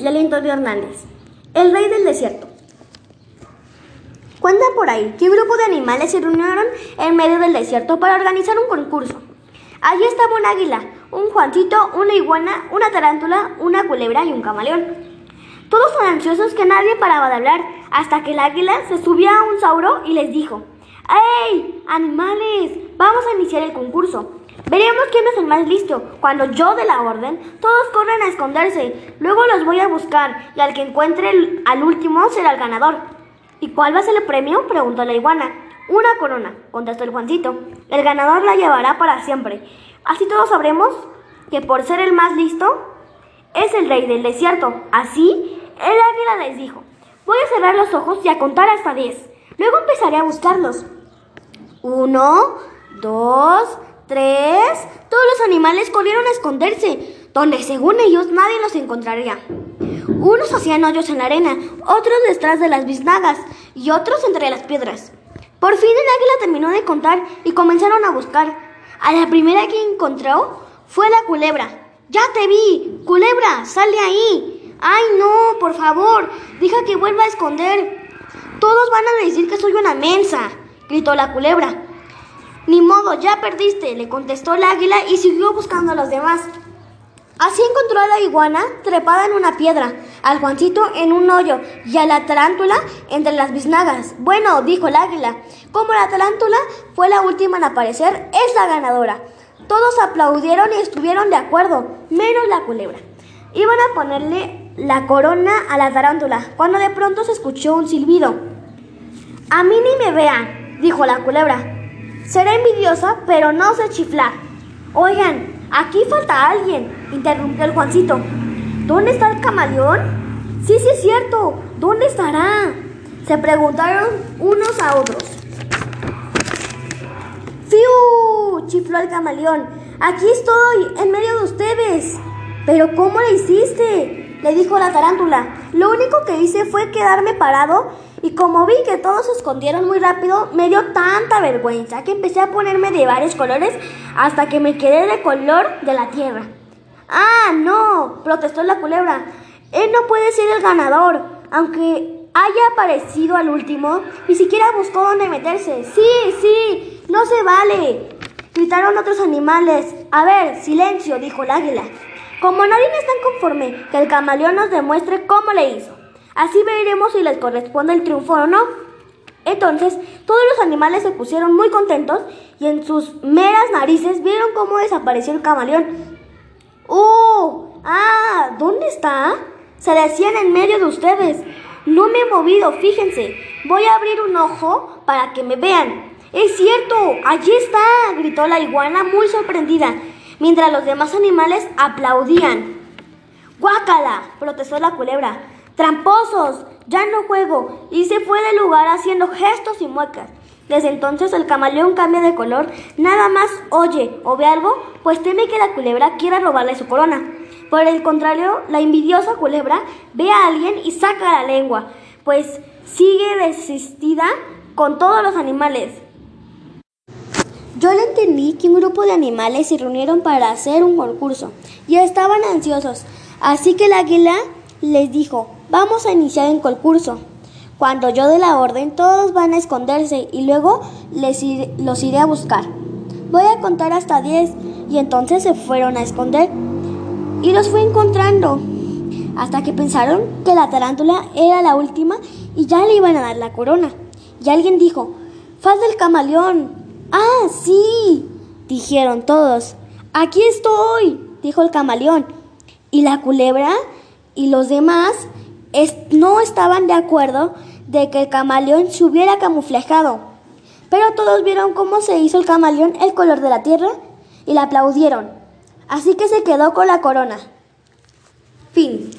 Hernández, el rey del desierto. Cuenta por ahí que un grupo de animales se reunieron en medio del desierto para organizar un concurso. Allí estaba un águila, un Juancito, una iguana, una tarántula, una culebra y un camaleón. Todos tan ansiosos que nadie paraba de hablar, hasta que el águila se subió a un sauro y les dijo, ¡Ey, animales! Vamos a iniciar el concurso. Veremos quién es el más listo. Cuando yo dé la orden, todos corren a esconderse. Luego los voy a buscar y al que encuentre al último será el ganador. ¿Y cuál va a ser el premio? preguntó la iguana. Una corona, contestó el Juancito. El ganador la llevará para siempre. Así todos sabremos que por ser el más listo, es el rey del desierto. Así, el águila les dijo, voy a cerrar los ojos y a contar hasta diez. Luego empezaré a buscarlos. Uno, dos, tres. Todos los animales corrieron a esconderse, donde según ellos nadie los encontraría. Unos hacían hoyos en la arena, otros detrás de las biznagas y otros entre las piedras. Por fin el águila terminó de contar y comenzaron a buscar. A la primera que encontró fue la culebra. Ya te vi, culebra, sal de ahí. Ay, no, por favor, deja que vuelva a esconder. Todos van a decir que soy una mensa, gritó la culebra. Ni modo, ya perdiste, le contestó el águila y siguió buscando a los demás. Así encontró a la iguana trepada en una piedra, al Juancito en un hoyo y a la tarántula entre las biznagas. Bueno, dijo el águila, como la tarántula fue la última en aparecer, es la ganadora. Todos aplaudieron y estuvieron de acuerdo, menos la culebra. Iban a ponerle la corona a la tarántula, cuando de pronto se escuchó un silbido. A mí ni me vean, dijo la culebra. Seré envidiosa, pero no sé chiflar. Oigan, aquí falta alguien, interrumpió el Juancito. ¿Dónde está el camaleón? Sí, sí es cierto. ¿Dónde estará? Se preguntaron unos a otros. ¡Fiu! chifló el camaleón. Aquí estoy, en medio de ustedes. ¿Pero cómo lo hiciste? le dijo la tarántula. Lo único que hice fue quedarme parado y como vi que todos se escondieron muy rápido, me dio tanta vergüenza que empecé a ponerme de varios colores hasta que me quedé de color de la tierra. Ah, no, protestó la culebra. Él no puede ser el ganador, aunque haya aparecido al último, ni siquiera buscó dónde meterse. Sí, sí, no se vale. Gritaron otros animales. A ver, silencio, dijo el águila. Como nadie está conforme, que el camaleón nos demuestre cómo le hizo. Así veremos si les corresponde el triunfo o no. Entonces, todos los animales se pusieron muy contentos y en sus meras narices vieron cómo desapareció el camaleón. ¡Oh! ¡Ah! ¿Dónde está? Se decían en medio de ustedes. No me he movido, fíjense. Voy a abrir un ojo para que me vean. Es cierto, allí está, gritó la iguana muy sorprendida, mientras los demás animales aplaudían. ¡Guácala! protestó la culebra. ¡Tramposos! Ya no juego. Y se fue del lugar haciendo gestos y muecas. Desde entonces el camaleón cambia de color, nada más oye o ve algo, pues teme que la culebra quiera robarle su corona. Por el contrario, la envidiosa culebra ve a alguien y saca la lengua, pues sigue desistida con todos los animales. Yo le entendí que un grupo de animales se reunieron para hacer un concurso y estaban ansiosos, así que el águila les dijo, Vamos a iniciar el concurso. Cuando yo dé la orden, todos van a esconderse y luego les los iré a buscar. Voy a contar hasta 10 y entonces se fueron a esconder y los fui encontrando hasta que pensaron que la tarántula era la última y ya le iban a dar la corona. Y alguien dijo, falta el camaleón. Ah, sí, dijeron todos. Aquí estoy, dijo el camaleón. Y la culebra y los demás no estaban de acuerdo de que el camaleón se hubiera camuflejado, pero todos vieron cómo se hizo el camaleón el color de la tierra y la aplaudieron. Así que se quedó con la corona. Fin.